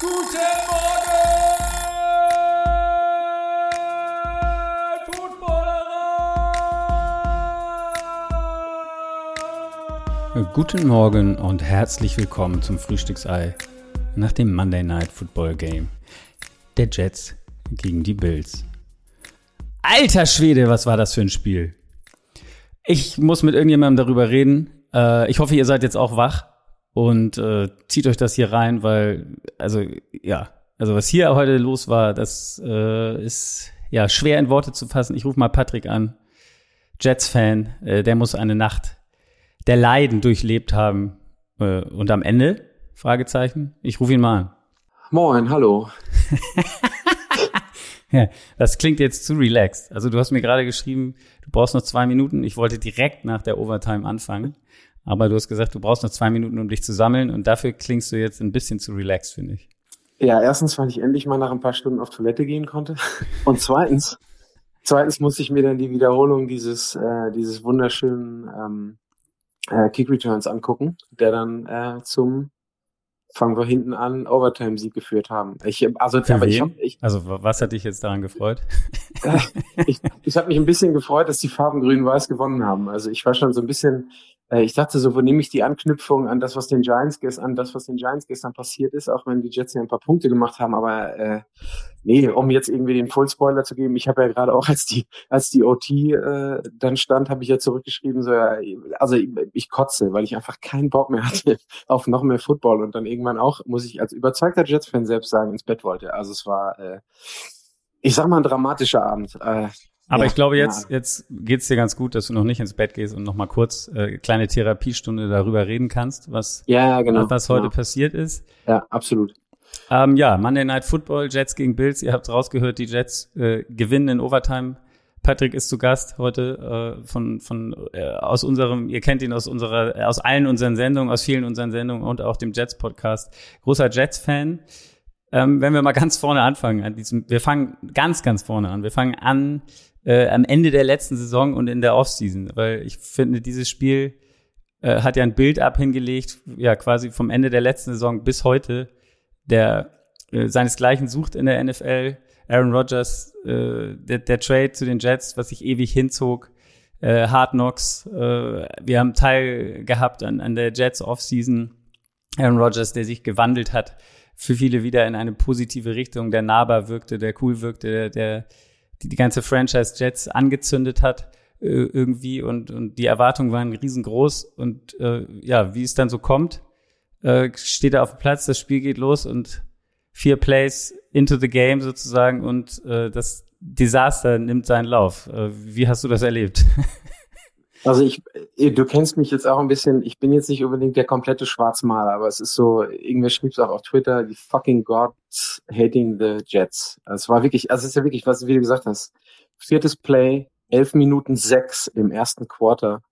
Guten Morgen, Footballerer! Guten Morgen und herzlich willkommen zum Frühstücksei nach dem Monday Night Football Game der Jets gegen die Bills. Alter Schwede, was war das für ein Spiel? Ich muss mit irgendjemandem darüber reden. Äh, ich hoffe, ihr seid jetzt auch wach und äh, zieht euch das hier rein, weil, also, ja, also was hier heute los war, das äh, ist ja schwer in Worte zu fassen. Ich rufe mal Patrick an, Jets-Fan, äh, der muss eine Nacht der Leiden durchlebt haben. Äh, und am Ende, Fragezeichen, ich rufe ihn mal an. Moin, hallo. ja, das klingt jetzt zu relaxed. Also du hast mir gerade geschrieben, du brauchst noch zwei Minuten. Ich wollte direkt nach der Overtime anfangen. Aber du hast gesagt, du brauchst noch zwei Minuten, um dich zu sammeln. Und dafür klingst du jetzt ein bisschen zu relaxed, finde ich. Ja, erstens, weil ich endlich mal nach ein paar Stunden auf Toilette gehen konnte. Und zweitens, zweitens musste ich mir dann die Wiederholung dieses, äh, dieses wunderschönen ähm, äh, Kick Returns angucken, der dann äh, zum fangen wir hinten an, Overtime-Sieg geführt haben. Ich, also, Für aber ich, hab, ich, also was hat dich jetzt daran gefreut? ich ich habe mich ein bisschen gefreut, dass die Farben Grün-Weiß gewonnen haben. Also ich war schon so ein bisschen ich dachte so, wo nehme ich die Anknüpfung an das, was den Giants gestern, an das, was den Giants gestern passiert ist, auch wenn die Jets ja ein paar Punkte gemacht haben, aber äh, nee, um jetzt irgendwie den Full Spoiler zu geben, ich habe ja gerade auch als die als die OT äh, dann stand, habe ich ja zurückgeschrieben so, ja, also ich, ich kotze, weil ich einfach keinen Bock mehr hatte auf noch mehr Football und dann irgendwann auch muss ich als überzeugter Jets-Fan selbst sagen ins Bett wollte. Also es war äh, ich sag mal ein dramatischer Abend. Äh, aber ja, ich glaube, jetzt, ja. jetzt geht's dir ganz gut, dass du noch nicht ins Bett gehst und noch mal kurz äh, kleine Therapiestunde darüber reden kannst, was, ja, genau, was heute genau. passiert ist. Ja, absolut. Ähm, ja, Monday Night Football, Jets gegen Bills. Ihr habt rausgehört, die Jets äh, gewinnen in Overtime. Patrick ist zu Gast heute äh, von von äh, aus unserem, ihr kennt ihn aus unserer, aus allen unseren Sendungen, aus vielen unseren Sendungen und auch dem Jets Podcast. Großer Jets-Fan. Ähm, wenn wir mal ganz vorne anfangen, an diesem, wir fangen ganz ganz vorne an. Wir fangen an äh, am Ende der letzten Saison und in der Offseason, weil ich finde, dieses Spiel äh, hat ja ein Bild abhingelegt, ja quasi vom Ende der letzten Saison bis heute, der äh, seinesgleichen sucht in der NFL. Aaron Rodgers, äh, der, der Trade zu den Jets, was sich ewig hinzog, äh, Hard Knocks, äh, wir haben Teil gehabt an, an der Jets Offseason. Aaron Rodgers, der sich gewandelt hat, für viele wieder in eine positive Richtung, der nahbar wirkte, der cool wirkte, der, der die, die ganze Franchise Jets angezündet hat äh, irgendwie und, und die Erwartungen waren riesengroß und äh, ja, wie es dann so kommt, äh, steht er auf dem Platz, das Spiel geht los und vier Plays into the game sozusagen und äh, das Desaster nimmt seinen Lauf. Äh, wie hast du das erlebt? Also ich, äh, du kennst mich jetzt auch ein bisschen, ich bin jetzt nicht unbedingt der komplette Schwarzmaler, aber es ist so, irgendwer schrieb es auch auf Twitter, die fucking gods hating the Jets. Also es war wirklich, also es ist ja wirklich, was wie du gesagt hast, viertes Play, elf Minuten sechs im ersten Quarter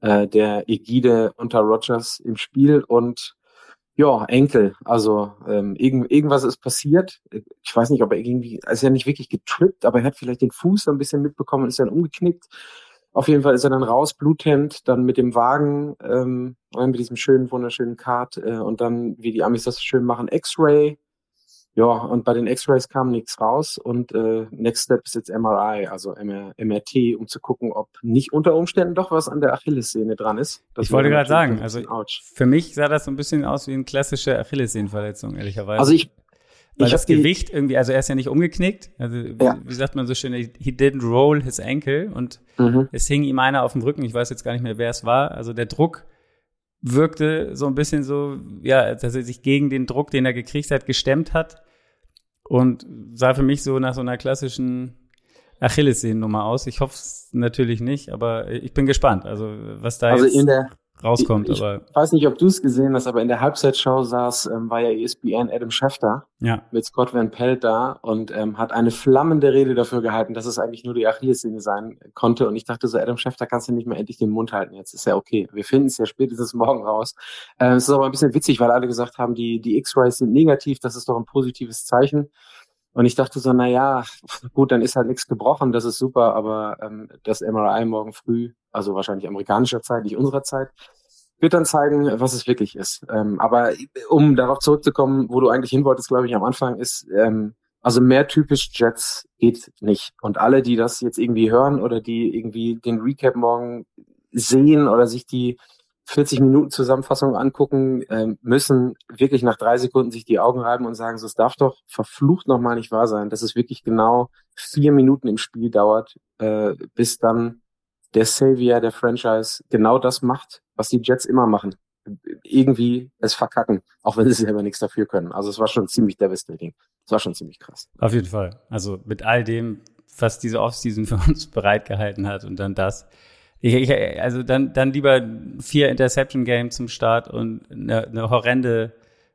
äh, der Ägide unter Rogers im Spiel und ja, Enkel. Also ähm, irgend, irgendwas ist passiert. Ich weiß nicht, ob er irgendwie, er ist ja nicht wirklich getrippt, aber er hat vielleicht den Fuß ein bisschen mitbekommen und ist dann umgeknickt. Auf jeden Fall ist er dann raus, bluthend, dann mit dem Wagen, ähm, mit diesem schönen, wunderschönen Kart äh, und dann, wie die Amis das schön machen, X-Ray. Ja, und bei den X-Rays kam nichts raus und äh, Next Step ist jetzt MRI, also MR, MRT, um zu gucken, ob nicht unter Umständen doch was an der Achillessehne dran ist. Das ich wollte gerade sagen, also ouch. für mich sah das so ein bisschen aus wie eine klassische Achillessehnenverletzung, ehrlicherweise. Also ich, weil ich das Gewicht irgendwie, also er ist ja nicht umgeknickt. Also ja. wie, sagt man so schön, he didn't roll his ankle und mhm. es hing ihm einer auf dem Rücken. Ich weiß jetzt gar nicht mehr, wer es war. Also der Druck wirkte so ein bisschen so, ja, dass er sich gegen den Druck, den er gekriegt hat, gestemmt hat und sah für mich so nach so einer klassischen Achillessehnennummer aus. Ich hoffe es natürlich nicht, aber ich bin gespannt. Also was da also jetzt in der rauskommt. Ich, aber ich weiß nicht, ob du es gesehen hast, aber in der Halbzeitshow saß, ähm, war ja ESPN Adam Schefter ja. mit Scott Van Pelt da und ähm, hat eine flammende Rede dafür gehalten, dass es eigentlich nur die Achillessehne sein konnte. Und ich dachte so, Adam Schefter kannst du nicht mehr endlich den Mund halten. Jetzt ist ja okay. Wir finden es ja spätestens morgen raus. Ähm, es ist aber ein bisschen witzig, weil alle gesagt haben, die, die X-Rays sind negativ. Das ist doch ein positives Zeichen. Und ich dachte so, na ja, gut, dann ist halt nichts gebrochen, das ist super, aber ähm, das MRI morgen früh, also wahrscheinlich amerikanischer Zeit, nicht unserer Zeit, wird dann zeigen, was es wirklich ist. Ähm, aber um darauf zurückzukommen, wo du eigentlich hin wolltest, glaube ich, am Anfang ist, ähm, also mehr typisch Jets geht nicht. Und alle, die das jetzt irgendwie hören oder die irgendwie den Recap morgen sehen oder sich die 40 Minuten Zusammenfassung angucken, äh, müssen wirklich nach drei Sekunden sich die Augen reiben und sagen, so, es darf doch verflucht nochmal nicht wahr sein, dass es wirklich genau vier Minuten im Spiel dauert, äh, bis dann der Savior der Franchise genau das macht, was die Jets immer machen. Irgendwie es verkacken, auch wenn sie selber nichts dafür können. Also es war schon ziemlich devastating. Es war schon ziemlich krass. Auf jeden Fall. Also mit all dem, was diese Offseason für uns bereitgehalten hat und dann das. Ich, ich, also dann, dann lieber vier Interception Game zum Start und eine, eine horrende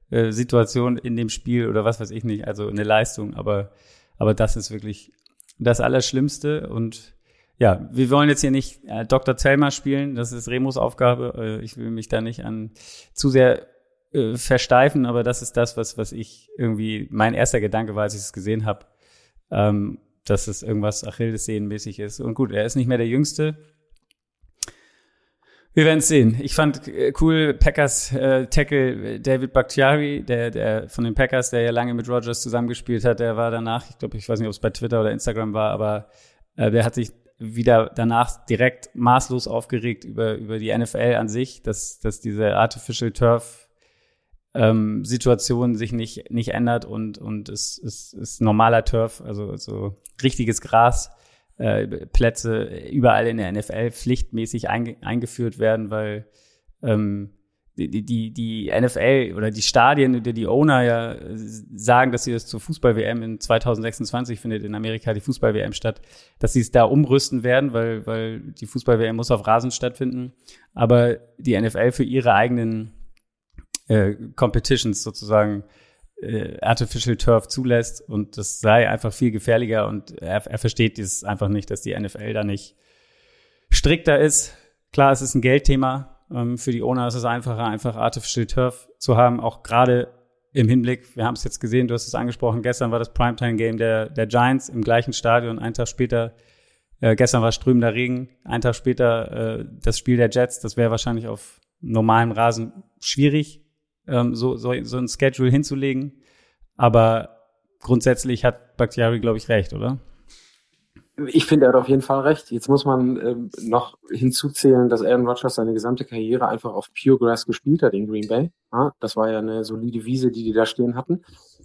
äh, Situation in dem Spiel oder was weiß ich nicht, also eine Leistung, aber, aber das ist wirklich das Allerschlimmste und ja, wir wollen jetzt hier nicht äh, Dr. Zelmer spielen, das ist Remus Aufgabe. Äh, ich will mich da nicht an zu sehr äh, versteifen, aber das ist das, was, was ich irgendwie, mein erster Gedanke war, als ich es gesehen habe, ähm, dass es irgendwas Achillessehnenmäßig ist. Und gut, er ist nicht mehr der Jüngste. Wir werden es sehen. Ich fand äh, cool Packers äh, Tackle David Bakhtiari, der, der von den Packers, der ja lange mit Rogers zusammengespielt hat, der war danach, ich glaube, ich weiß nicht, ob es bei Twitter oder Instagram war, aber äh, der hat sich wieder danach direkt maßlos aufgeregt über, über die NFL an sich, dass, dass diese Artificial Turf ähm, Situation sich nicht, nicht ändert und, und es, es ist normaler Turf, also so richtiges Gras, äh, Plätze überall in der NFL pflichtmäßig einge, eingeführt werden, weil ähm, die, die, die NFL oder die Stadien oder die Owner ja sagen, dass sie das zur Fußball-WM in 2026 findet in Amerika die Fußball-WM statt, dass sie es da umrüsten werden, weil, weil die Fußball-WM muss auf Rasen stattfinden. Aber die NFL für ihre eigenen äh, Competitions sozusagen äh, Artificial Turf zulässt und das sei einfach viel gefährlicher und er, er versteht dieses einfach nicht, dass die NFL da nicht strikter ist. Klar, es ist ein Geldthema, ähm, für die Owner ist es einfacher, einfach Artificial Turf zu haben, auch gerade im Hinblick, wir haben es jetzt gesehen, du hast es angesprochen, gestern war das Primetime-Game der, der Giants im gleichen Stadion, einen Tag später, äh, gestern war strömender Regen, einen Tag später äh, das Spiel der Jets, das wäre wahrscheinlich auf normalem Rasen schwierig, ähm, so, so, so ein Schedule hinzulegen, aber grundsätzlich hat Bakhtiari, glaube ich, recht, oder? Ich finde, er hat auf jeden Fall recht. Jetzt muss man ähm, noch hinzuzählen, dass Aaron Rodgers seine gesamte Karriere einfach auf Pure Grass gespielt hat in Green Bay. Ja, das war ja eine solide Wiese, die die da stehen hatten.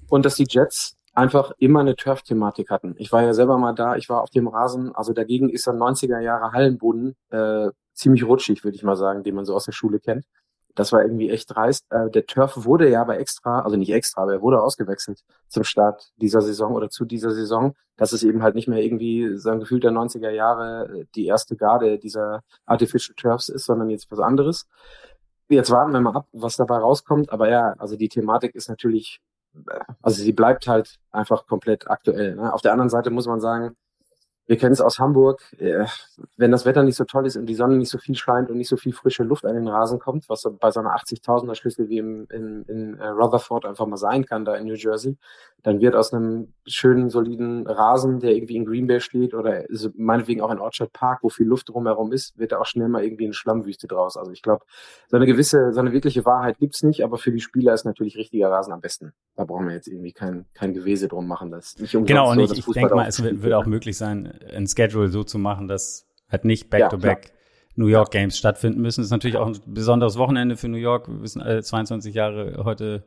Und dass die Jets einfach immer eine Turf-Thematik hatten. Ich war ja selber mal da, ich war auf dem Rasen, also dagegen ist ein 90er Jahre Hallenboden äh, ziemlich rutschig, würde ich mal sagen, den man so aus der Schule kennt. Das war irgendwie echt dreist. Äh, der Turf wurde ja aber extra, also nicht extra, aber er wurde ausgewechselt zum Start dieser Saison oder zu dieser Saison, dass es eben halt nicht mehr irgendwie so ein Gefühl der 90er Jahre äh, die erste Garde dieser Artificial Turfs ist, sondern jetzt was anderes. Jetzt warten wir mal ab, was dabei rauskommt. Aber ja, also die Thematik ist natürlich, äh, also sie bleibt halt einfach komplett aktuell. Ne? Auf der anderen Seite muss man sagen, wir kennen es aus Hamburg, äh, wenn das Wetter nicht so toll ist und die Sonne nicht so viel scheint und nicht so viel frische Luft an den Rasen kommt, was bei so einer 80.000er Schlüssel wie im, in, in äh, Rutherford einfach mal sein kann, da in New Jersey, dann wird aus einem schönen, soliden Rasen, der irgendwie in Green Bay steht oder meinetwegen auch in Orchard Park, wo viel Luft drumherum ist, wird da auch schnell mal irgendwie eine Schlammwüste draus. Also ich glaube, so eine gewisse, so eine wirkliche Wahrheit gibt's nicht, aber für die Spieler ist natürlich richtiger Rasen am besten. Da brauchen wir jetzt irgendwie kein, kein Gewese drum machen. Das nicht genau, und so, ich, ich denke mal, es wird, wird auch möglich sein, ein Schedule so zu machen, dass halt nicht Back-to-Back -back New York Games stattfinden müssen. Das ist natürlich auch ein besonderes Wochenende für New York. Wir wissen alle 22 Jahre heute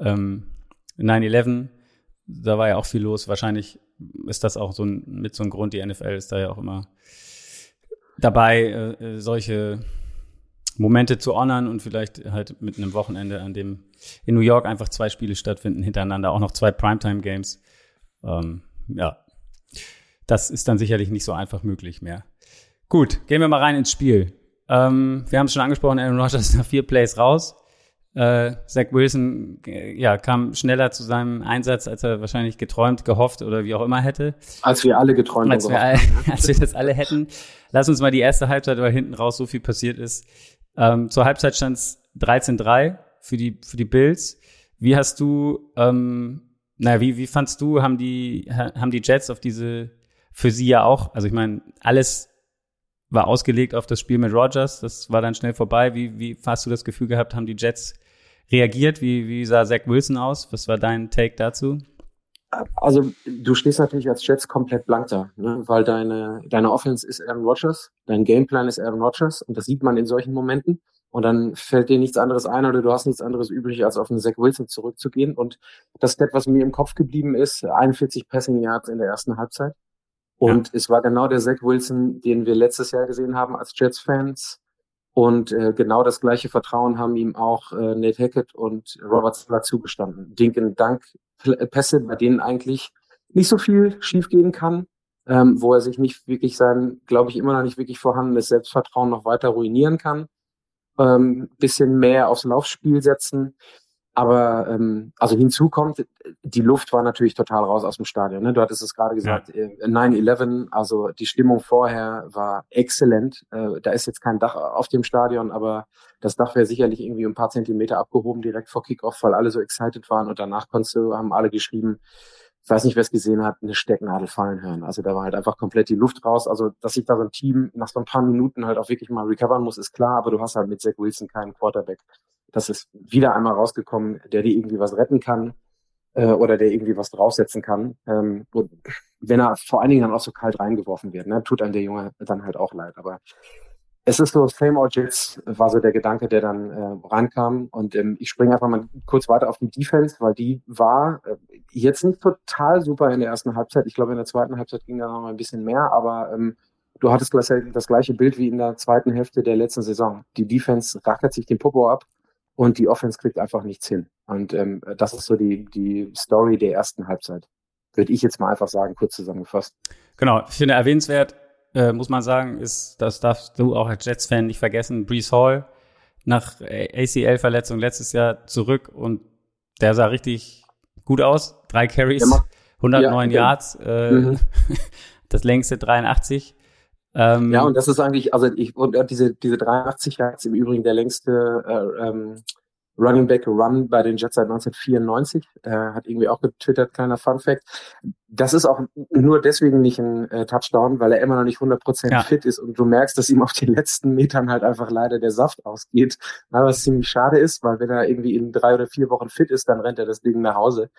ähm, 9-11. Da war ja auch viel los. Wahrscheinlich ist das auch so ein, mit so einem Grund. Die NFL ist da ja auch immer dabei, äh, solche Momente zu honern und vielleicht halt mit einem Wochenende, an dem in New York einfach zwei Spiele stattfinden, hintereinander auch noch zwei Primetime Games. Ähm, ja, das ist dann sicherlich nicht so einfach möglich mehr. Gut, gehen wir mal rein ins Spiel. Ähm, wir haben es schon angesprochen, Aaron Rodgers nach vier Plays raus. Äh, Zach Wilson äh, ja, kam schneller zu seinem Einsatz, als er wahrscheinlich geträumt, gehofft oder wie auch immer hätte. Als wir alle geträumt als wir, all, als wir das alle hätten. Lass uns mal die erste Halbzeit, weil hinten raus so viel passiert ist. Ähm, zur Halbzeit stand es 13-3 für die, für die Bills. Wie hast du, ähm, na, wie, wie fandst du, haben die, haben die Jets auf diese für sie ja auch, also ich meine, alles war ausgelegt auf das Spiel mit Rogers. Das war dann schnell vorbei. Wie, wie hast du das Gefühl gehabt, haben die Jets reagiert? Wie, wie sah Zach Wilson aus? Was war dein Take dazu? Also du stehst natürlich als Jets komplett blank da, ne? weil deine, deine Offense ist Aaron Rodgers, dein Gameplan ist Aaron Rodgers und das sieht man in solchen Momenten. Und dann fällt dir nichts anderes ein oder du hast nichts anderes übrig, als auf einen Zach Wilson zurückzugehen. Und das Stat, was mir im Kopf geblieben ist, 41 Passing Yards in der ersten Halbzeit. Und ja. es war genau der Zach Wilson, den wir letztes Jahr gesehen haben als Jets-Fans. Und äh, genau das gleiche Vertrauen haben ihm auch äh, Nate Hackett und Robert Sala zugestanden. Dinken Dank Pässe, bei denen eigentlich nicht so viel schiefgehen kann, ähm, wo er sich nicht wirklich sein, glaube ich, immer noch nicht wirklich vorhandenes Selbstvertrauen noch weiter ruinieren kann ähm, bisschen mehr aufs Laufspiel setzen. Aber ähm, also hinzu kommt, die Luft war natürlich total raus aus dem Stadion. Ne? Du hattest es gerade gesagt, ja. 9-11, also die Stimmung vorher war exzellent. Äh, da ist jetzt kein Dach auf dem Stadion, aber das Dach wäre sicherlich irgendwie ein paar Zentimeter abgehoben direkt vor Kickoff, weil alle so excited waren und danach konntest du, haben alle geschrieben, ich weiß nicht, wer es gesehen hat, eine Stecknadel fallen hören. Also da war halt einfach komplett die Luft raus. Also, dass sich da so ein Team nach so ein paar Minuten halt auch wirklich mal recovern muss, ist klar, aber du hast halt mit Zach Wilson keinen Quarterback. Das ist wieder einmal rausgekommen, der dir irgendwie was retten kann äh, oder der irgendwie was draufsetzen kann. Ähm, und wenn er vor allen Dingen dann auch so kalt reingeworfen wird, ne, tut einem der Junge dann halt auch leid. Aber es ist so, same old Jets war so der Gedanke, der dann äh, reinkam. Und ähm, ich springe einfach mal kurz weiter auf die Defense, weil die war äh, jetzt nicht total super in der ersten Halbzeit. Ich glaube, in der zweiten Halbzeit ging da noch mal ein bisschen mehr, aber ähm, du hattest das gleiche Bild wie in der zweiten Hälfte der letzten Saison. Die Defense rackert sich den Popo ab und die Offense kriegt einfach nichts hin. Und ähm, das ist so die, die Story der ersten Halbzeit. Würde ich jetzt mal einfach sagen, kurz zusammengefasst. Genau, ich finde erwähnenswert, äh, muss man sagen, ist, das darfst du auch als Jets-Fan nicht vergessen, Brees Hall nach ACL-Verletzung letztes Jahr zurück und der sah richtig gut aus. Drei Carries, 109 ja, Yards, äh, mhm. das längste 83. Ähm, ja, und das ist eigentlich, also ich, und diese, diese 83 Yards im Übrigen der längste äh, ähm, Running Back Run bei den Jets seit 1994. Äh, hat irgendwie auch getwittert, kleiner Fun Fact. Das ist auch nur deswegen nicht ein äh, Touchdown, weil er immer noch nicht 100% ja. fit ist und du merkst, dass ihm auf den letzten Metern halt einfach leider der Saft ausgeht. was ziemlich schade ist, weil wenn er irgendwie in drei oder vier Wochen fit ist, dann rennt er das Ding nach Hause.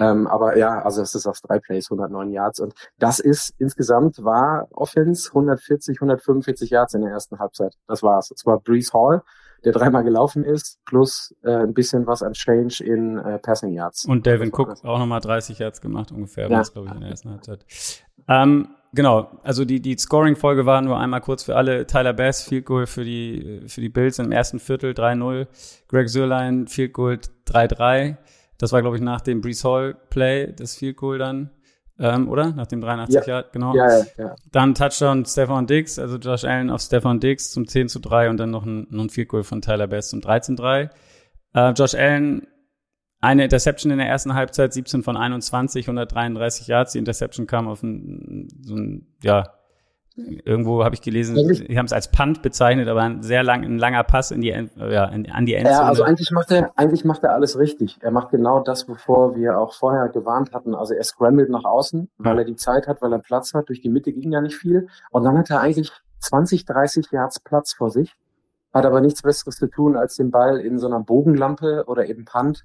Ähm, aber ja, also es ist auf drei Plays, 109 Yards. Und das ist insgesamt war Offense 140, 145 Yards in der ersten Halbzeit. Das war's. Es war Breeze Hall der dreimal gelaufen ist, plus äh, ein bisschen was an Change in äh, Passing Yards. Und Devin Cook auch nochmal 30 Yards gemacht, ungefähr, ja. glaube ich, in der ersten Halbzeit. Ähm, genau, also die, die Scoring-Folge war nur einmal kurz für alle. Tyler Bass, Field Goal für die, für die Bills im ersten Viertel 3-0. Greg Sörlein, Field Goal 3-3. Das war, glaube ich, nach dem Brees Hall Play, das Field Goal dann ähm, oder? Nach dem 83 ja. Jahr, genau. Ja, ja, ja. Dann Touchdown Stefan Diggs, also Josh Allen auf Stefan Diggs zum 10 zu 3 und dann noch ein, noch ein Field Goal von Tyler Bass zum 13 zu 3. Äh, Josh Allen, eine Interception in der ersten Halbzeit, 17 von 21, 133 Yards. Die Interception kam auf ein, so ein, ja, Irgendwo habe ich gelesen, sie haben es als Punt bezeichnet, aber ein sehr lang, ein langer Pass in die, ja, in, an die Endzone. Ja, also eigentlich macht er, eigentlich macht er alles richtig. Er macht genau das, wovor wir auch vorher gewarnt hatten. Also er scrambled nach außen, weil er die Zeit hat, weil er Platz hat. Durch die Mitte ging ja nicht viel. Und dann hat er eigentlich 20, 30 Yards Platz vor sich, hat aber nichts Besseres zu tun, als den Ball in so einer Bogenlampe oder eben Punt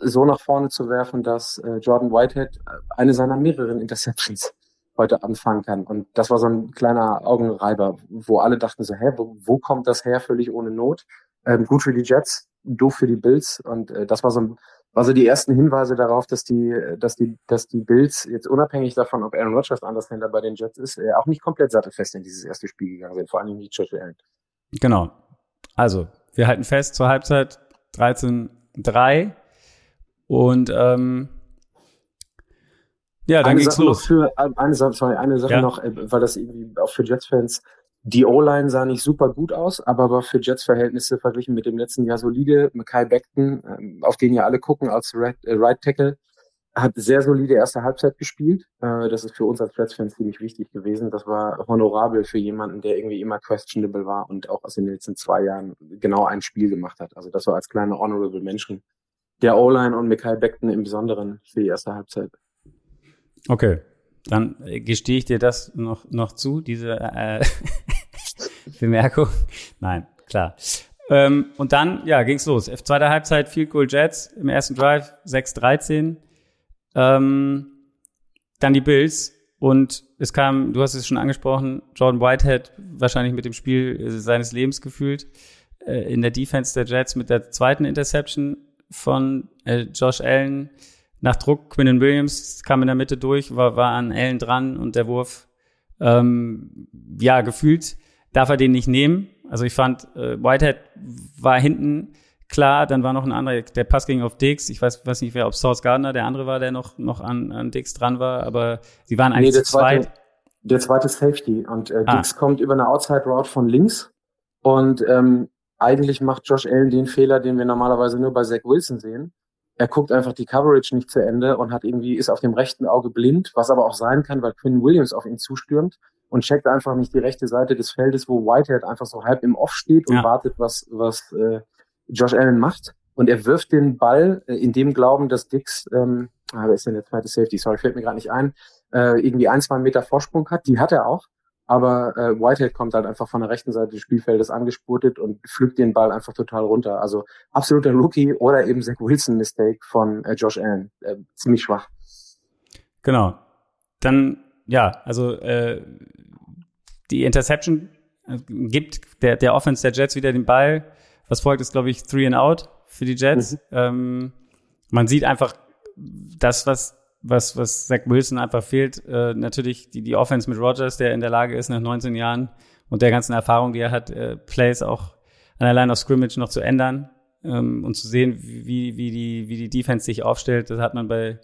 so nach vorne zu werfen, dass äh, Jordan Whitehead eine seiner mehreren Interceptions heute anfangen kann. Und das war so ein kleiner Augenreiber, wo alle dachten so, hä, wo, wo kommt das her, völlig ohne Not? Ähm, gut für die Jets, doof für die Bills. Und äh, das war so, war so die ersten Hinweise darauf, dass die, dass die, dass die Bills jetzt unabhängig davon, ob Aaron Rodgers anders Händler bei den Jets ist, äh, auch nicht komplett sattelfest in dieses erste Spiel gegangen sind, vor allem nicht Josh Allen. Genau. Also, wir halten fest zur Halbzeit 13-3 und ähm, ja, dann eine geht's Sache los. Für, eine Sache, sorry, eine Sache ja. noch, äh, weil das irgendwie auch für Jets-Fans, die O-Line sah nicht super gut aus, aber war für Jets-Verhältnisse verglichen mit dem letzten Jahr solide. Mackay Beckton, ähm, auf den ja alle gucken als Right, äh, right Tackle, hat sehr solide erste Halbzeit gespielt. Äh, das ist für uns als Jets-Fans ziemlich wichtig gewesen. Das war honorabel für jemanden, der irgendwie immer questionable war und auch aus den letzten zwei Jahren genau ein Spiel gemacht hat. Also das war als kleiner honorable Menschen. Der O-Line und Mackay Beckton im Besonderen für die erste Halbzeit. Okay, dann gestehe ich dir das noch, noch zu, diese, äh, Bemerkung. Nein, klar. Ähm, und dann, ja, ging's los. Zweite Halbzeit, Field Goal Jets im ersten Drive, 6-13. Ähm, dann die Bills. Und es kam, du hast es schon angesprochen, Jordan Whitehead wahrscheinlich mit dem Spiel äh, seines Lebens gefühlt äh, in der Defense der Jets mit der zweiten Interception von äh, Josh Allen. Nach Druck, Quinnen Williams kam in der Mitte durch, war, war an Allen dran und der Wurf, ähm, ja, gefühlt darf er den nicht nehmen. Also ich fand, äh, Whitehead war hinten klar, dann war noch ein anderer, der Pass ging auf Dix. Ich weiß, weiß nicht, wer, ob Source Gardner der andere war, der noch, noch an, an Dix dran war, aber sie waren eigentlich nee, zu zweit. Der zweite Safety und äh, ah. Dix kommt über eine Outside Route von links und ähm, eigentlich macht Josh Allen den Fehler, den wir normalerweise nur bei Zach Wilson sehen. Er guckt einfach die Coverage nicht zu Ende und hat irgendwie, ist auf dem rechten Auge blind, was aber auch sein kann, weil Quinn Williams auf ihn zustürmt und checkt einfach nicht die rechte Seite des Feldes, wo Whitehead einfach so halb im Off steht und ja. wartet, was, was äh, Josh Allen macht. Und er wirft den Ball äh, in dem Glauben, dass Dix, ähm, ah, wer ist denn der zweite Safety? Sorry, fällt mir gerade nicht ein, äh, irgendwie ein, zwei Meter Vorsprung hat. Die hat er auch. Aber äh, Whitehead kommt halt einfach von der rechten Seite des Spielfeldes angespurtet und pflückt den Ball einfach total runter. Also absoluter Rookie oder eben Zach Wilson Mistake von äh, Josh Allen. Äh, ziemlich schwach. Genau. Dann, ja, also äh, die Interception äh, gibt der, der Offense der Jets wieder den Ball. Was folgt, ist, glaube ich, Three and Out für die Jets. Mhm. Ähm, man sieht einfach das, was was, was Zach Wilson einfach fehlt, äh, natürlich die, die Offense mit Rogers, der in der Lage ist, nach 19 Jahren und der ganzen Erfahrung, die er hat, äh, Plays auch an der Line of Scrimmage noch zu ändern ähm, und zu sehen, wie, wie, die, wie die Defense sich aufstellt. Das hat man bei,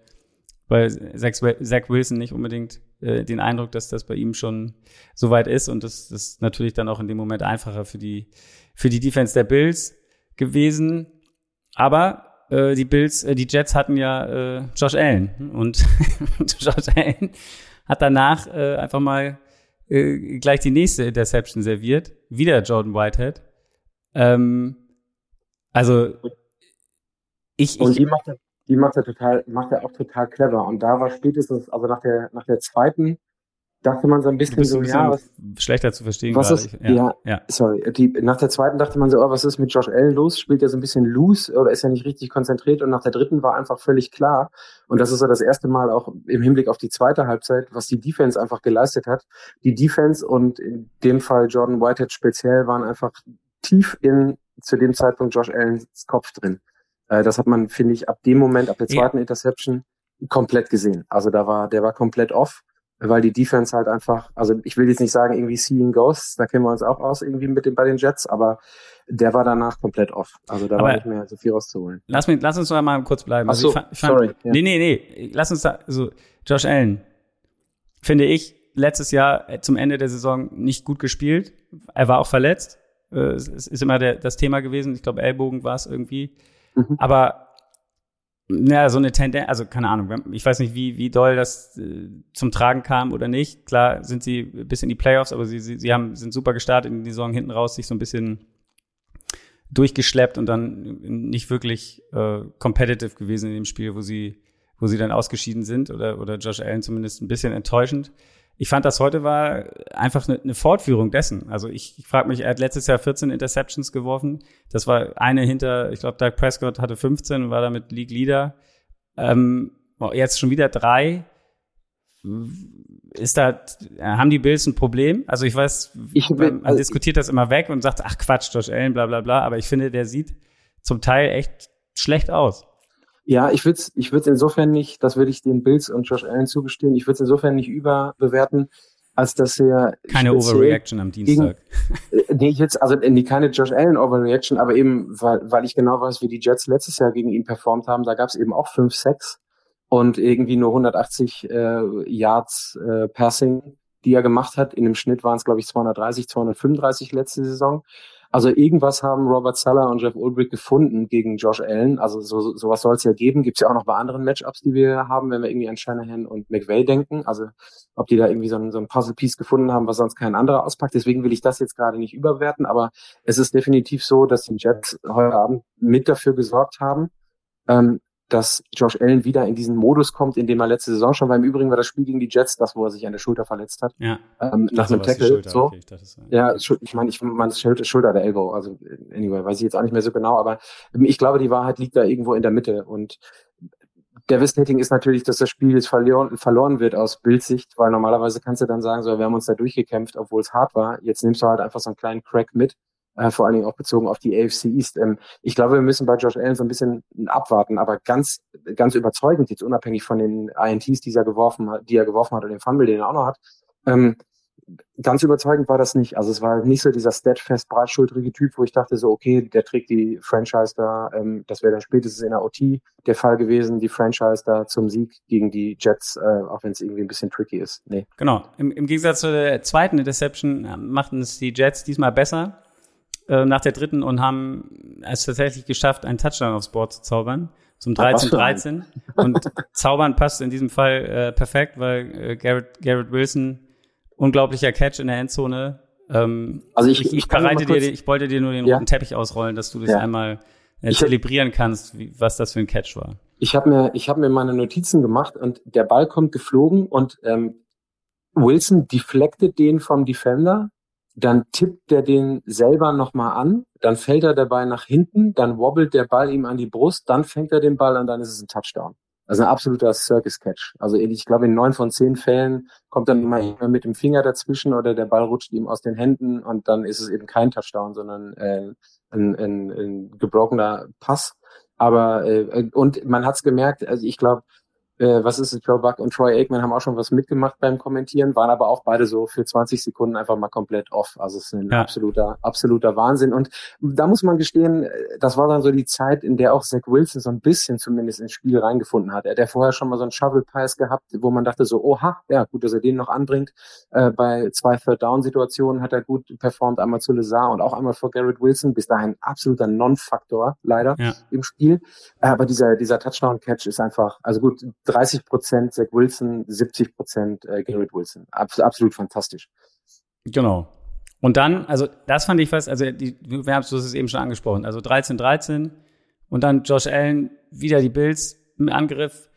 bei Zach, Zach Wilson nicht unbedingt äh, den Eindruck, dass das bei ihm schon so weit ist und das, das ist natürlich dann auch in dem Moment einfacher für die, für die Defense der Bills gewesen. Aber äh, die Bills, äh, die Jets hatten ja äh, Josh Allen und Josh Allen hat danach äh, einfach mal äh, gleich die nächste Interception serviert, wieder Jordan Whitehead. Ähm, also ich, und die macht er, die macht er total, macht er auch total clever. Und da war spätestens, also nach der nach der zweiten dachte man so ein bisschen so, ein bisschen ja, was, schlechter zu verstehen. Was ist, ja, ja, ja, sorry. Die, nach der zweiten dachte man so, oh, was ist mit Josh Allen los? Spielt er so ein bisschen loose oder ist er nicht richtig konzentriert? Und nach der dritten war einfach völlig klar. Und das ist so das erste Mal auch im Hinblick auf die zweite Halbzeit, was die Defense einfach geleistet hat. Die Defense und in dem Fall Jordan Whitehead speziell waren einfach tief in zu dem Zeitpunkt Josh Allens Kopf drin. Äh, das hat man, finde ich, ab dem Moment, ab der zweiten Interception komplett gesehen. Also da war, der war komplett off weil die Defense halt einfach, also ich will jetzt nicht sagen irgendwie Seeing Ghosts, da kennen wir uns auch aus irgendwie mit dem bei den Jets, aber der war danach komplett off. Also da aber war nicht mehr so viel rauszuholen. Lass mich, lass uns noch mal kurz bleiben. Ach also so, ich fand, ich fand, sorry. Ja. Nee, nee, nee. Lass uns da, also Josh Allen, finde ich, letztes Jahr zum Ende der Saison nicht gut gespielt. Er war auch verletzt. Äh, es ist immer der, das Thema gewesen. Ich glaube, Ellbogen war es irgendwie. Mhm. Aber ja, so eine Tendenz, also keine Ahnung, ich weiß nicht, wie, wie doll das äh, zum Tragen kam oder nicht. Klar sind sie bis in die Playoffs, aber sie, sie, sie haben, sind super gestartet in die Saison hinten raus, sich so ein bisschen durchgeschleppt und dann nicht wirklich äh, competitive gewesen in dem Spiel, wo sie, wo sie dann ausgeschieden sind oder, oder Josh Allen zumindest ein bisschen enttäuschend ich fand, das heute war einfach eine, eine Fortführung dessen. Also ich, ich frage mich, er hat letztes Jahr 14 Interceptions geworfen. Das war eine hinter, ich glaube, Doug Prescott hatte 15 und war damit League Leader. Ähm, jetzt schon wieder drei. Ist da, haben die Bills ein Problem? Also ich weiß, ich bin, man also diskutiert das immer weg und sagt, ach Quatsch, Josh Allen, bla bla bla. Aber ich finde, der sieht zum Teil echt schlecht aus. Ja, ich würde es ich würd's insofern nicht, das würde ich den Bills und Josh Allen zugestehen, ich würde es insofern nicht überbewerten, als dass er keine Overreaction am Dienstag. Gegen, äh, nee, jetzt also nee, keine Josh Allen Overreaction, aber eben weil weil ich genau weiß, wie die Jets letztes Jahr gegen ihn performt haben, da gab es eben auch fünf Sacks und irgendwie nur 180 äh, Yards äh, Passing, die er gemacht hat. In dem Schnitt waren es glaube ich 230, 235 letzte Saison. Also irgendwas haben Robert Sala und Jeff Ulbrich gefunden gegen Josh Allen. Also so, sowas soll es ja geben. Gibt es ja auch noch bei anderen Matchups, die wir haben, wenn wir irgendwie an Shanahan und McVay denken. Also ob die da irgendwie so ein, so ein Puzzle-Piece gefunden haben, was sonst kein anderer auspackt. Deswegen will ich das jetzt gerade nicht überwerten. Aber es ist definitiv so, dass die Jets heute Abend mit dafür gesorgt haben, ähm, dass Josh Allen wieder in diesen Modus kommt, in dem er letzte Saison schon war. Im Übrigen war das Spiel gegen die Jets das, wo er sich an der Schulter verletzt hat. Ja. Ähm, nach einem Tackle. Schulter, so. okay, ich dachte, das Ja, ich meine, ich meine es Schulter, Schulter der Elbow. Also anyway, weiß ich jetzt auch nicht mehr so genau, aber ähm, ich glaube, die Wahrheit liegt da irgendwo in der Mitte. Und Devastating ist natürlich, dass das Spiel jetzt verloren, verloren wird aus Bildsicht, weil normalerweise kannst du dann sagen, so, wir haben uns da durchgekämpft, obwohl es hart war. Jetzt nimmst du halt einfach so einen kleinen Crack mit, äh, vor allen Dingen auch bezogen auf die AFC East. Ähm, ich glaube, wir müssen bei Josh Allen so ein bisschen abwarten, aber ganz, ganz überzeugend, jetzt unabhängig von den INTs, die er geworfen hat, die er geworfen hat und den Fumble, den er auch noch hat, ähm, ganz überzeugend war das nicht. Also es war nicht so dieser steadfast breitschultrige Typ, wo ich dachte so, okay, der trägt die Franchise da, ähm, das wäre dann spätestens in der OT der Fall gewesen, die Franchise da zum Sieg gegen die Jets, äh, auch wenn es irgendwie ein bisschen tricky ist. Nee. Genau. Im, Im Gegensatz zur zweiten Interception äh, machten es die Jets diesmal besser äh, nach der dritten und haben es tatsächlich geschafft, einen Touchdown aufs Board zu zaubern. Zum Ach, was für 13-13. Und zaubern passt in diesem Fall äh, perfekt, weil äh, Garrett, Garrett Wilson, unglaublicher Catch in der Endzone. Ähm, Also ich- ich, ich bereite dir, ich wollte dir nur den Ja. roten Teppich ausrollen, dass du das Ja. einmal äh, zelebrieren kannst, wie, was das für ein Catch war. Ich habe mir, ich habe mir meine Notizen gemacht und der Ball kommt geflogen und ähm, Wilson deflectet den vom Defender, dann tippt der den selber nochmal an, dann fällt er dabei nach hinten, dann wobbelt der Ball ihm an die Brust, dann fängt er den Ball und dann ist es ein Touchdown. Also ein absoluter Circus-Catch. Also ich glaube, in neun von zehn Fällen kommt dann immer jemand mit dem Finger dazwischen oder der Ball rutscht ihm aus den Händen und dann ist es eben kein Touchdown, sondern äh, ein, ein, ein gebrochener Pass. Aber äh, und man hat's gemerkt, also ich glaube, äh, was ist es, Joe Buck und Troy Aikman haben auch schon was mitgemacht beim Kommentieren, waren aber auch beide so für 20 Sekunden einfach mal komplett off. Also es ist ein Ja. absoluter, absoluter Wahnsinn. Und da muss man gestehen, äh, das war dann so die Zeit, in der auch Zach Wilson so ein bisschen zumindest ins Spiel reingefunden hat. Er hat ja vorher schon mal so einen Shovel Pass gehabt, wo man dachte so, oha, ja, gut, dass er den noch anbringt. Äh, bei zwei Third Down Situationen hat er gut performt, einmal zu Lazar und auch einmal vor Garrett Wilson. Bis dahin absoluter Non-Faktor, leider Ja. im Spiel. Äh, Aber dieser, dieser Touchdown-Catch ist einfach, also gut, 30 Prozent Zach Wilson, 70 Prozent äh, Garrett Wilson. Abs absolut fantastisch. Genau. Und dann, also das fand ich fast, also die, wir haben es eben schon angesprochen, also 13-13 und dann Josh Allen, wieder die Bills im Angriff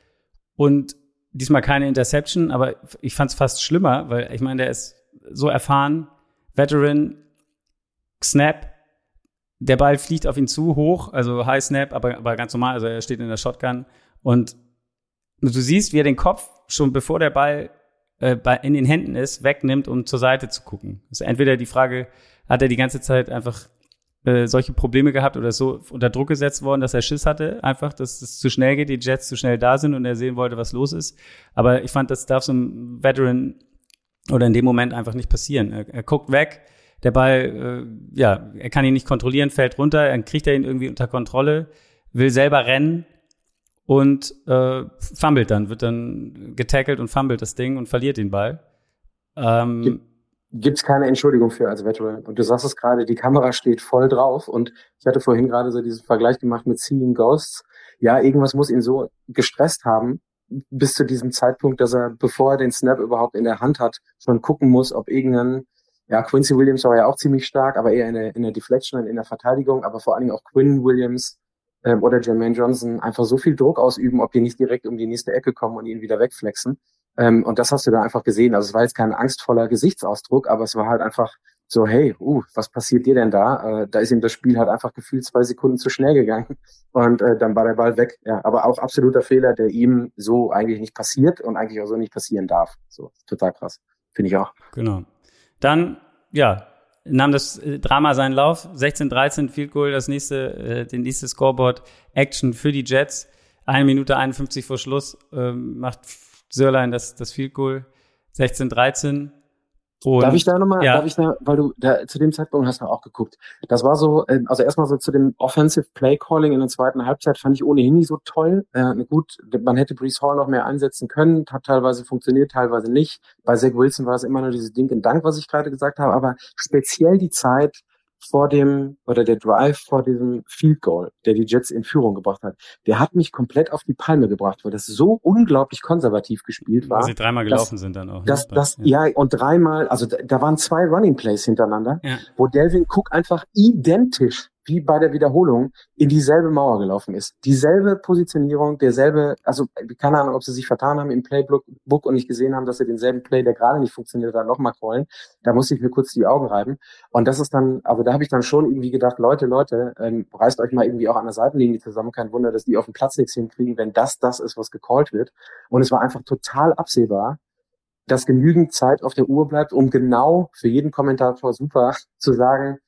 und diesmal keine Interception, aber ich fand es fast schlimmer, weil ich meine, der ist so erfahren, Veteran, Snap, der Ball fliegt auf ihn zu, hoch, also High Snap, aber, aber ganz normal, also er steht in der Shotgun und du siehst, wie er den Kopf schon bevor der Ball äh, in den Händen ist, wegnimmt, um zur Seite zu gucken. Also entweder die Frage, hat er die ganze Zeit einfach äh, solche Probleme gehabt oder ist so unter Druck gesetzt worden, dass er Schiss hatte, einfach, dass es zu schnell geht, die Jets zu schnell da sind und er sehen wollte, was los ist. Aber ich fand, das darf so ein Veteran oder in dem Moment einfach nicht passieren. Er, er guckt weg, der Ball, äh, ja, er kann ihn nicht kontrollieren, fällt runter, dann kriegt er ihn irgendwie unter Kontrolle, will selber rennen und äh, fummelt dann, wird dann getackelt und fummelt das Ding und verliert den Ball. Ähm, Gibt's keine Entschuldigung für als Veteran. Und du sagst es gerade, die Kamera steht voll drauf. Und ich hatte vorhin gerade so diesen Vergleich gemacht mit Seeing Ghosts. Ja, irgendwas muss ihn so gestresst haben, bis zu diesem Zeitpunkt, dass er, bevor er den Snap überhaupt in der Hand hat, schon gucken muss, ob irgendein, ja, Quincy Williams war ja auch ziemlich stark, aber eher in der, in der Deflection in der Verteidigung, aber vor allen Dingen auch Quinn Williams ähm, oder Jermaine Johnson einfach so viel Druck ausüben, ob die nicht direkt um die nächste Ecke kommen und ihn wieder wegflexen. Ähm, und das hast du da einfach gesehen. Also es war jetzt kein angstvoller Gesichtsausdruck, aber es war halt einfach so, hey, uh, was passiert dir denn da? Äh, da ist ihm das Spiel halt einfach gefühlt zwei Sekunden zu schnell gegangen und äh, dann war der Ball weg. Ja, aber auch absoluter Fehler, der ihm so eigentlich nicht passiert und eigentlich auch so nicht passieren darf. So, total krass. Finde ich auch. Genau. Dann, ja, nahm das äh, Drama seinen Lauf. 16-13 Field Goal, das nächste, äh, den nächste Scoreboard Action für die Jets. Eine Minute 51 vor Schluss ähm, macht Sörlein das, das Field Goal. 16-13. Und darf ich da nochmal, ja. darf ich da, weil du da zu dem Zeitpunkt hast du auch geguckt. Das war so, äh, also erstmal so zu dem Offensive Play Calling in der zweiten Halbzeit fand ich ohnehin nicht so toll. Äh, gut, man hätte Brees Hall noch mehr einsetzen können, hat teilweise funktioniert, teilweise nicht. Bei Zach Wilson war es immer nur dieses Ding in Dank, was ich gerade gesagt habe, aber speziell die Zeit vor dem, oder der Drive vor diesem Field Goal, der die Jets in Führung gebracht hat, der hat mich komplett auf die Palme gebracht, weil das so unglaublich konservativ gespielt war. Weil sie dreimal gelaufen sind dann auch. ne? Das, das, ja. ja, und dreimal, also da, da waren zwei Running Plays hintereinander, Ja. wo Delvin Cook einfach identisch wie bei der Wiederholung in dieselbe Mauer gelaufen ist. Dieselbe Positionierung, derselbe, also keine Ahnung, ob sie sich vertan haben im Playbook und nicht gesehen haben, dass sie denselben Play, der gerade nicht funktioniert hat, nochmal callen. Da musste ich mir kurz die Augen reiben. Und das ist dann, also da habe ich dann schon irgendwie gedacht, Leute, Leute, ähm, reißt euch mal irgendwie auch an der Seitenlinie zusammen. Kein Wunder, dass die auf dem Platz nichts hinkriegen, wenn das das ist, was gecallt wird. Und es war einfach total absehbar, dass genügend Zeit auf der Uhr bleibt, um genau für jeden Kommentator super zu sagen,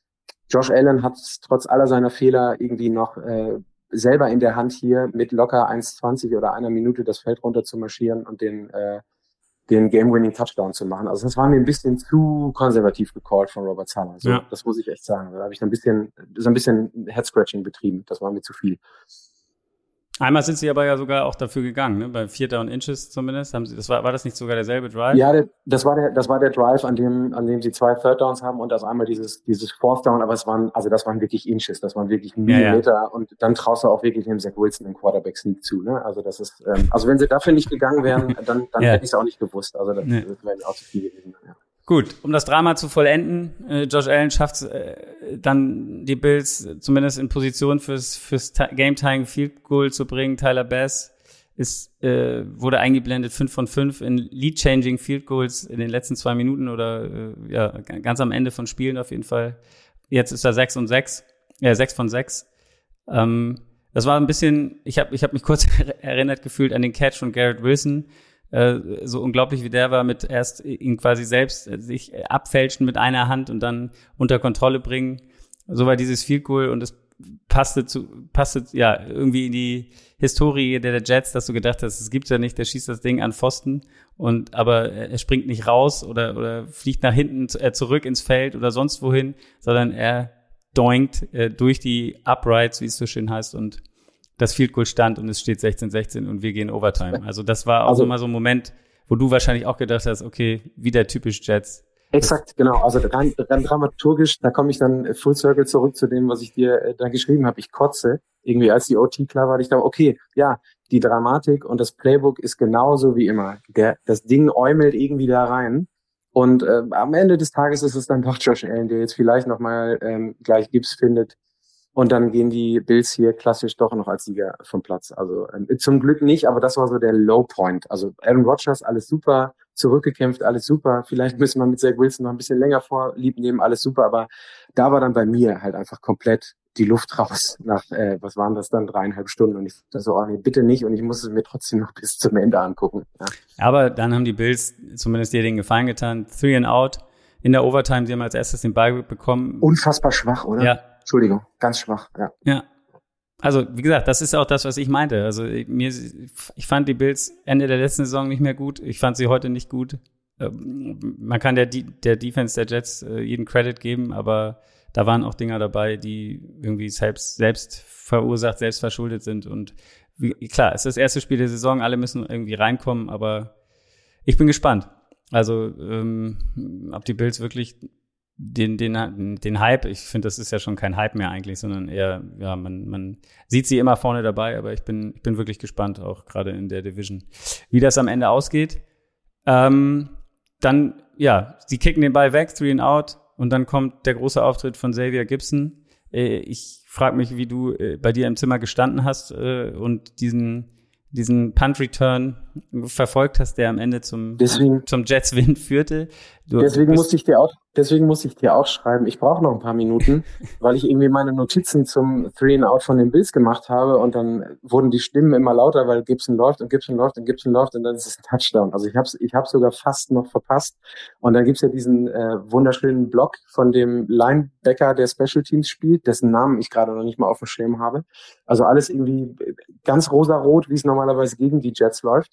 Josh Allen hat trotz aller seiner Fehler irgendwie noch äh, selber in der Hand hier mit locker 1,20 oder einer Minute das Feld runter zu marschieren und den, äh, den Game-Winning-Touchdown zu machen. Also das war mir ein bisschen zu konservativ gecallt von Robert Sala. So, ja. Das muss ich echt sagen. Da habe ich ein bisschen, so ein bisschen Head-Scratching betrieben. Das war mir zu viel. Einmal sind sie aber ja sogar auch dafür gegangen, ne? bei Vierter und Inches zumindest. Haben sie, das war, war das nicht sogar derselbe Drive? Ja, der, das war der, das war der Drive, an dem, an dem sie zwei Third Downs haben und das einmal dieses, dieses Fourth Down, aber es waren, also das waren wirklich Inches, das waren wirklich Millimeter ja, ja. und dann traust du auch wirklich dem Zach Wilson den Quarterback Sneak zu, ne? Also das ist, ähm, also wenn sie dafür nicht gegangen wären, dann, dann ja. hätte ich es auch nicht gewusst. Also das, nee. das wäre auch zu viel gewesen. Ja. Gut, um das Drama zu vollenden, äh, Josh Allen schafft äh, dann die Bills zumindest in Position fürs, fürs Game Time Field Goal zu bringen. Tyler Bass ist, äh, wurde eingeblendet, 5 von 5 in Lead-Changing Field Goals in den letzten zwei Minuten oder äh, ja, ganz am Ende von Spielen auf jeden Fall. Jetzt ist er 6 und 6, ja, 6 von 6. Ähm, das war ein bisschen, ich habe ich hab mich kurz erinnert gefühlt an den Catch von Garrett Wilson, äh, so unglaublich wie der war, mit erst ihn quasi selbst äh, sich abfälschen mit einer Hand und dann unter Kontrolle bringen. So war dieses Field Goal und es passte zu, passte ja irgendwie in die Historie der, der Jets, dass du gedacht hast, es gibt's ja nicht, der schießt das Ding an Pfosten und aber er springt nicht raus oder oder fliegt nach hinten äh, zurück ins Feld oder sonst wohin, sondern er doinkt äh, durch die Uprights, wie es so schön heißt und das Field Goal stand und es steht 16-16 und wir gehen Overtime. Also das war auch also, immer so ein Moment, wo du wahrscheinlich auch gedacht hast, okay, wieder typisch Jets. Exakt, genau. Also rein, rein dramaturgisch, da komme ich dann Full Circle zurück zu dem, was ich dir äh, da geschrieben habe. Ich kotze. Irgendwie als die OT klar war, ich da, okay, ja, die Dramatik und das Playbook ist genauso wie immer. Der, das Ding äumelt irgendwie da rein. Und äh, am Ende des Tages ist es dann doch Josh Allen, der jetzt vielleicht nochmal ähm, gleich Gips findet und dann gehen die Bills hier klassisch doch noch als Sieger vom Platz. Also ähm, zum Glück nicht, aber das war so der Low Point. Also Aaron Rodgers, alles super, zurückgekämpft, alles super. Vielleicht müssen wir mit Zach Wilson noch ein bisschen länger vorlieb nehmen, alles super. Aber da war dann bei mir halt einfach komplett die Luft raus nach, äh, was waren das dann, dreieinhalb Stunden. Und ich dachte so, oh nee, bitte nicht. Und ich muss es mir trotzdem noch bis zum Ende angucken. Ja. Aber dann haben die Bills zumindest dir den Gefallen getan. Three and out. In der Overtime, die haben als erstes den Ball bekommen. Unfassbar schwach, oder? Ja, Entschuldigung, ganz schwach, ja. Ja. Also, wie gesagt, das ist auch das, was ich meinte. Also, mir, ich fand die Bills Ende der letzten Saison nicht mehr gut. Ich fand sie heute nicht gut. Ähm, man kann der, der Defense der Jets äh, jeden Credit geben, aber da waren auch Dinger dabei, die irgendwie selbst, selbst verursacht, selbst verschuldet sind. Und wie, klar, es ist das erste Spiel der Saison, alle müssen irgendwie reinkommen, aber ich bin gespannt. Also, ähm, ob die Bills wirklich den, den, den Hype, ich finde, das ist ja schon kein Hype mehr eigentlich, sondern eher, ja, man, man sieht sie immer vorne dabei, aber ich bin, ich bin wirklich gespannt, auch gerade in der Division, wie das am Ende ausgeht. Ähm, dann, ja, sie kicken den Ball weg, three and out, und dann kommt der große Auftritt von Xavier Gibson. Äh, ich frage mich, wie du äh, bei dir im Zimmer gestanden hast äh, und diesen diesen Punt-Return verfolgt hast, der am Ende zum, deswegen, zum Jets-Win führte. Du deswegen musste ich dir auch, deswegen musste ich dir auch schreiben, ich brauche noch ein paar Minuten, weil ich irgendwie meine Notizen zum Three and Out von den Bills gemacht habe und dann wurden die Stimmen immer lauter, weil Gibson läuft und Gibson läuft und Gibson läuft und dann ist es ein Touchdown. Also ich habe ich hab sogar fast noch verpasst. Und dann gibt's ja diesen äh, wunderschönen Block von dem Linebacker, der Special Teams spielt, dessen Namen ich gerade noch nicht mal auf dem Schirm habe. Also alles irgendwie ganz rosa-rot, wie es normalerweise gegen die Jets läuft.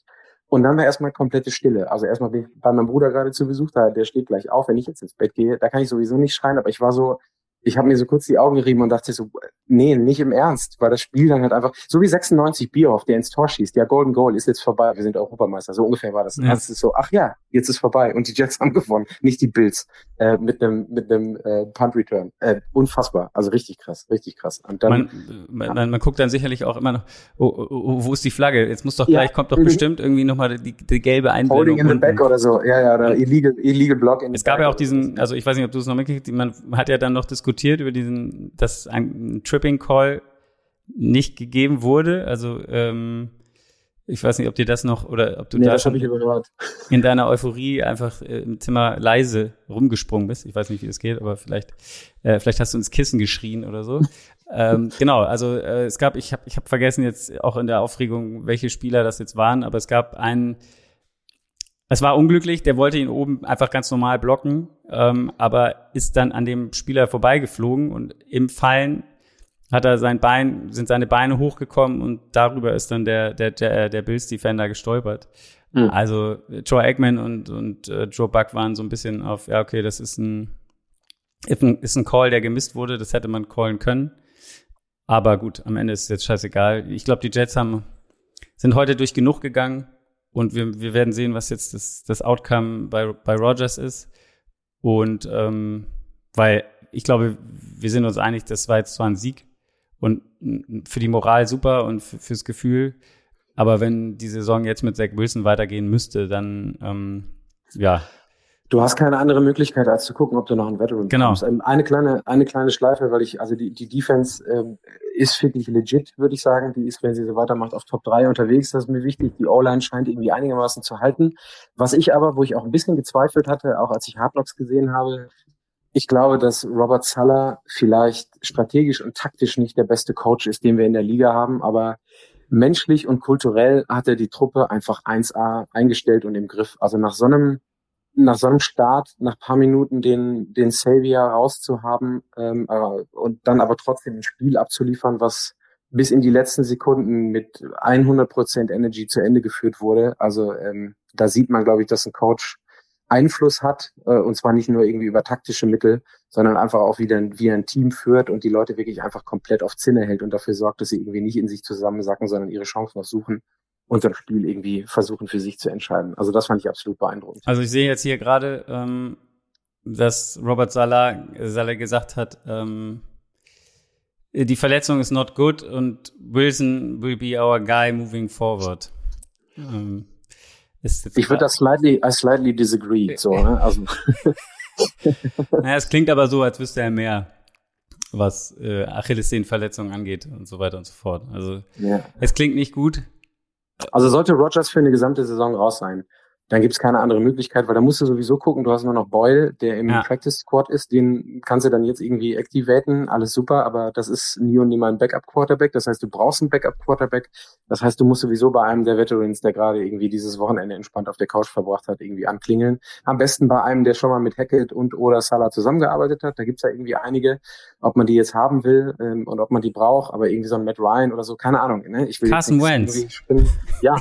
Und dann war erstmal komplette Stille. Also erstmal bin ich bei meinem Bruder gerade zu Besuch, da, der steht gleich auf, wenn ich jetzt ins Bett gehe. Da kann ich sowieso nicht schreien, aber ich war so, ich habe mir so kurz die Augen gerieben und dachte so, nee, nicht im Ernst, weil das Spiel dann halt einfach, so wie 96 Bierhoff, der ins Tor schießt, ja, Golden Goal ist jetzt vorbei, wir sind Europameister, so ungefähr war das. Ja. Das ist so, ach ja, jetzt ist vorbei und die Jets haben gewonnen, nicht die Bills, äh, mit einem mit einem äh, Punt Return. Äh, unfassbar, also richtig krass, richtig krass. Und dann, man, man, man, man guckt dann sicherlich auch immer noch, oh, oh, oh, wo ist die Flagge? Jetzt muss doch gleich, ja, kommt doch bestimmt irgendwie nochmal die, die gelbe Einblendung. Holding in the back oder so, ja, ja, oder illegal, illegal block in Es gab ja auch diesen, also ich weiß nicht, ob du es noch mitgekriegt, man hat ja dann noch diskutiert, diskutiert über diesen, dass ein Tripping Call nicht gegeben wurde. Also ähm, ich weiß nicht, ob dir das noch oder ob du Nee, da schon in deiner Euphorie einfach äh, im Zimmer leise rumgesprungen bist. Ich weiß nicht, wie das geht, aber vielleicht, äh, vielleicht hast du ins Kissen geschrien oder so. ähm, genau, also äh, es gab, ich habe ich hab vergessen jetzt auch in der Aufregung, welche Spieler das jetzt waren, aber es gab einen, es war unglücklich, der wollte ihn oben einfach ganz normal blocken, ähm, aber ist dann an dem Spieler vorbeigeflogen und im Fallen hat er sein Bein, sind seine Beine hochgekommen und darüber ist dann der, der, der, der Bills Defender gestolpert. Hm. Also Joe Eggman und, und äh, Joe Buck waren so ein bisschen auf, ja, okay, das ist ein, ist ein, ist ein Call, der gemisst wurde, das hätte man callen können. Aber gut, am Ende ist es jetzt scheißegal. Ich glaube, die Jets haben, sind heute durch genug gegangen und wir, wir werden sehen, was jetzt das, das Outcome bei, bei Rogers ist. Und ähm, weil ich glaube, wir sind uns einig, das war jetzt zwar ein Sieg und für die Moral super und fürs Gefühl, aber wenn die Saison jetzt mit Zach Wilson weitergehen müsste, dann ähm, ja, Du hast keine andere Möglichkeit, als zu gucken, ob du noch einen Veteran Genau. bekommst. Ähm, Eine kleine, eine kleine Schleife, weil ich, also die, die Defense ähm, ist wirklich legit, würde ich sagen. Die ist, wenn sie so weitermacht, auf Top 3 unterwegs. Das ist mir wichtig. Die O-Line scheint irgendwie einigermaßen zu halten. Was ich aber, wo ich auch ein bisschen gezweifelt hatte, auch als ich Hard Knocks gesehen habe, ich glaube, dass Robert Sala vielleicht strategisch und taktisch nicht der beste Coach ist, den wir in der Liga haben, aber menschlich und kulturell hat er die Truppe einfach 1A eingestellt und im Griff. Also nach so einem nach so einem Start, nach paar Minuten den, den Savior rauszuhaben ähm, äh, und dann aber trotzdem ein Spiel abzuliefern, was bis in die letzten Sekunden mit 100% Energy zu Ende geführt wurde. Also ähm, da sieht man, glaube ich, dass ein Coach Einfluss hat äh, und zwar nicht nur irgendwie über taktische Mittel, sondern einfach auch wieder wie ein Team führt und die Leute wirklich einfach komplett auf Zinne hält und dafür sorgt, dass sie irgendwie nicht in sich zusammensacken, sondern ihre Chancen noch suchen das Spiel irgendwie versuchen für sich zu entscheiden. Also das fand ich absolut beeindruckend. Also ich sehe jetzt hier gerade, ähm, dass Robert Salah, Salah gesagt hat, ähm, die Verletzung ist not good und Wilson will be our guy moving forward. Ähm, Ich würde das slightly, I slightly disagree. So, ne? Also Naja, es klingt aber so, als wüsste er mehr, was äh, Achillessehnenverletzungen angeht und so weiter und so fort. Also ja. es klingt nicht gut. Also sollte Rogers für eine gesamte Saison raus sein, dann gibt's keine andere Möglichkeit, weil da musst du sowieso gucken, du hast nur noch Boyle, der im Ja. Practice Squad ist, den kannst du dann jetzt irgendwie activaten, alles super, aber das ist nie und nimmer ein Backup Quarterback, das heißt, du brauchst einen Backup Quarterback, das heißt, du musst sowieso bei einem der Veterans, der gerade irgendwie dieses Wochenende entspannt auf der Couch verbracht hat, irgendwie anklingeln. Am besten bei einem, der schon mal mit Hackett und oder Salah zusammengearbeitet hat, da gibt's ja irgendwie einige, ob man die jetzt haben will ähm, und ob man die braucht, aber irgendwie so ein Matt Ryan oder so, keine Ahnung. Ne? Ich will Carson Wentz. Ja,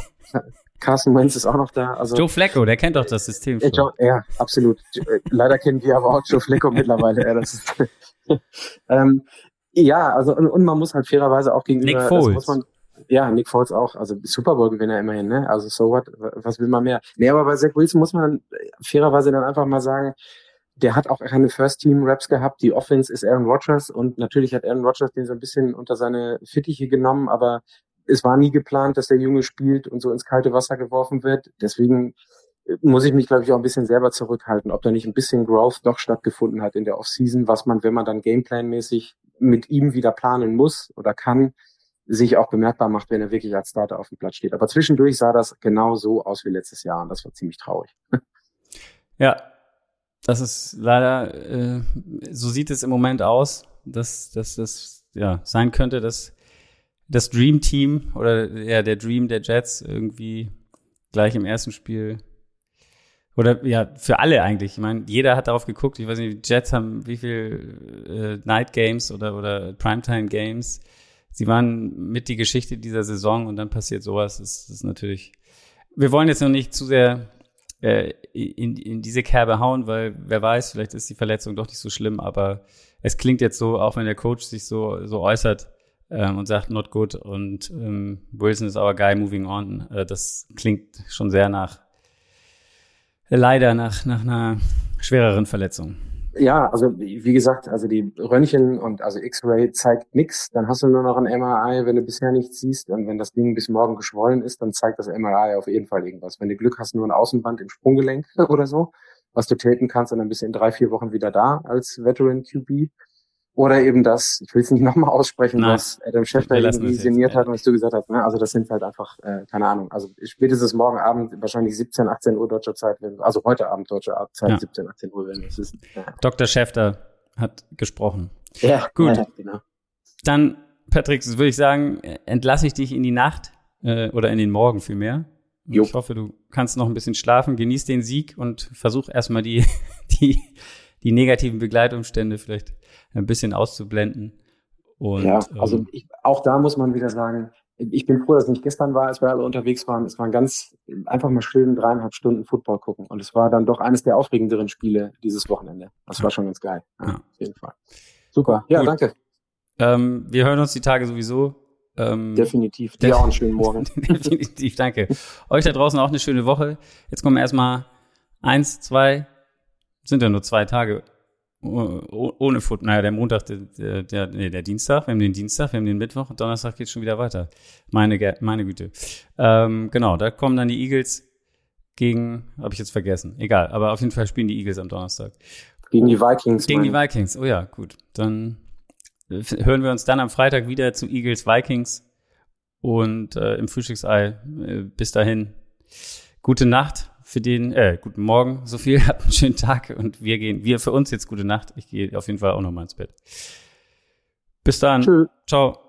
Carson Wentz ist auch noch da. Also Joe Flacco, der kennt doch das System ja, schon. Joe, ja, absolut. Äh, Leider kennen wir aber auch Joe Flacco mittlerweile. Ja, das ist, ähm, ja, also und, und man muss halt fairerweise auch gegenüber. Nick Foles. Man, ja, Nick Foles auch. Also Super Bowl Gewinner immerhin. Ne? Also so what? Was will man mehr? Nee, aber bei Zach Wilson muss man fairerweise dann einfach mal sagen. Der hat auch keine First-Team-Raps gehabt. Die Offense ist Aaron Rodgers und natürlich hat Aaron Rodgers den so ein bisschen unter seine Fittiche genommen, aber es war nie geplant, dass der Junge spielt und so ins kalte Wasser geworfen wird. Deswegen muss ich mich, glaube ich, auch ein bisschen selber zurückhalten, ob da nicht ein bisschen Growth doch stattgefunden hat in der Offseason, was man, wenn man dann Gameplan-mäßig mit ihm wieder planen muss oder kann, sich auch bemerkbar macht, wenn er wirklich als Starter auf dem Platz steht. Aber zwischendurch sah das genau so aus wie letztes Jahr und das war ziemlich traurig. Ja, das ist leider, äh, so sieht es im Moment aus, dass dass das ja sein könnte, dass das Dream Team oder ja der Dream der Jets irgendwie gleich im ersten Spiel oder ja für alle eigentlich. Ich meine, jeder hat darauf geguckt. Ich weiß nicht, die Jets haben wie viel äh, Night Games oder oder Primetime Games. Sie waren mit die Geschichte dieser Saison und dann passiert sowas. Das ist natürlich. Wir wollen jetzt noch nicht zu sehr äh, in, in diese Kerbe hauen, weil wer weiß, vielleicht ist die Verletzung doch nicht so schlimm, aber es klingt jetzt so, auch wenn der Coach sich so, so äußert ähm, und sagt, not good und ähm, Wilson is our guy moving on, äh, das klingt schon sehr nach, leider nach, nach einer schwereren Verletzung. Ja, also wie gesagt, also die Röntgen und also X-Ray zeigt nichts, dann hast du nur noch ein MRI, wenn du bisher nichts siehst und wenn das Ding bis morgen geschwollen ist, dann zeigt das MRI auf jeden Fall irgendwas. Wenn du Glück hast, nur ein Außenband im Sprunggelenk oder so, was du tapen kannst und dann bist du in drei, vier Wochen wieder da als Veteran QB. Oder eben das, ich will es nicht nochmal aussprechen, Nein. was Adam sinniert ja. hat und was du gesagt hast. Ne? Also das sind halt einfach, äh, keine Ahnung, also spätestens morgen Abend, wahrscheinlich 17, 18 Uhr deutscher Zeit, also heute Abend deutscher Zeit, Ja. 17, 18 Uhr, wenn es ist. Ja, Dr. Schäfter hat gesprochen. ja Gut. Ja, genau. Dann, Patrick, würde ich sagen, entlasse ich dich in die Nacht äh, oder in den Morgen vielmehr. Jo. Ich hoffe, du kannst noch ein bisschen schlafen, genieß den Sieg und versuch erstmal die, die, die negativen Begleitumstände vielleicht ein bisschen auszublenden. Und, ja, also ähm, ich, auch da muss man wieder sagen, ich bin froh, dass es nicht gestern war, als wir alle unterwegs waren. Es waren ganz einfach mal schön dreieinhalb Stunden Football gucken. Und es war dann doch eines der aufregenderen Spiele dieses Wochenende. Das war schon ganz geil. Ja, Ja. Auf jeden Fall. Super. Ja, Gut. danke. ähm, wir hören uns die Tage sowieso. Ähm, Definitiv. Dir auch einen schönen Morgen. Definitiv, danke. Euch da draußen auch eine schöne Woche. Jetzt kommen erstmal eins, zwei, sind ja nur zwei Tage oh- oh- ohne Foot. Naja, der Montag, der, der, der, nee, der Dienstag, wir haben den Dienstag, wir haben den Mittwoch und Donnerstag geht's schon wieder weiter. Meine, meine Güte. Ähm, genau, da kommen dann die Eagles gegen, habe ich jetzt vergessen. Egal, aber auf jeden Fall spielen die Eagles am Donnerstag. Gegen die Vikings. Gegen die Vikings. Oh ja, gut. Dann äh, hören wir uns dann am Freitag wieder zu Eagles Vikings und äh, im Frühstücksei. Äh, bis dahin, gute Nacht für den, äh, guten Morgen, so viel, habt einen schönen Tag und wir gehen, wir für uns jetzt gute Nacht. Ich gehe auf jeden Fall auch noch mal ins Bett. Bis dann. Tschö. Ciao.